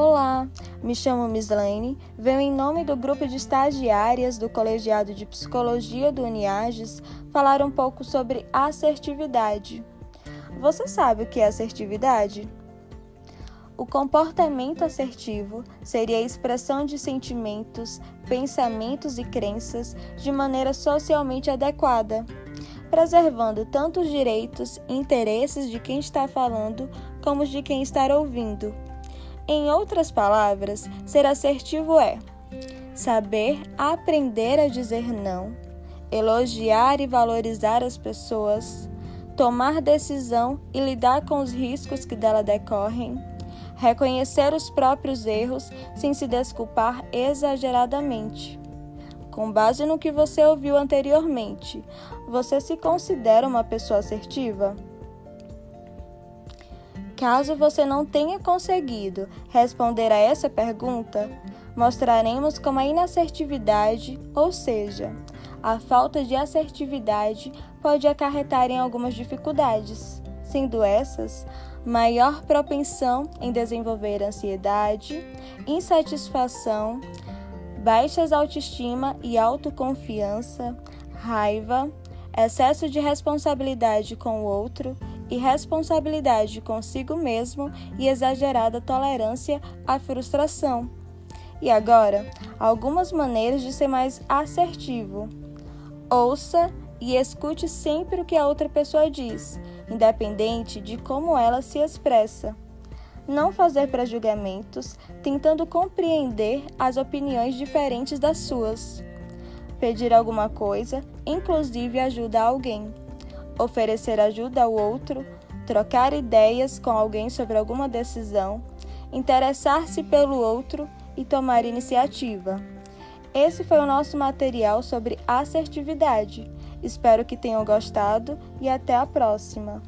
Olá, me chamo Mislaine, venho em nome do grupo de estagiárias do Colegiado de Psicologia do Uniages falar um pouco sobre assertividade. Você sabe o que é assertividade? O comportamento assertivo seria a expressão de sentimentos, pensamentos e crenças de maneira socialmente adequada, preservando tanto os direitos e interesses de quem está falando como os de quem está ouvindo em outras palavras, ser assertivo é saber aprender a dizer não, elogiar e valorizar as pessoas, tomar decisão e lidar com os riscos que dela decorrem, reconhecer os próprios erros sem se desculpar exageradamente. Com base no que você ouviu anteriormente, você se considera uma pessoa assertiva? Caso você não tenha conseguido responder a essa pergunta, mostraremos como a inassertividade, ou seja, a falta de assertividade, pode acarretar em algumas dificuldades, sendo essas maior propensão em desenvolver ansiedade, insatisfação, baixas autoestima e autoconfiança, raiva, excesso de responsabilidade com o outro e responsabilidade consigo mesmo e exagerada tolerância à frustração. E agora, algumas maneiras de ser mais assertivo. Ouça e escute sempre o que a outra pessoa diz, independente de como ela se expressa. Não fazer pré-julgamentos, tentando compreender as opiniões diferentes das suas. Pedir alguma coisa, inclusive ajuda alguém oferecer ajuda ao outro, trocar ideias com alguém sobre alguma decisão, interessar-se pelo outro e tomar iniciativa. Esse foi o nosso material sobre assertividade. Espero que tenham gostado e até a próxima!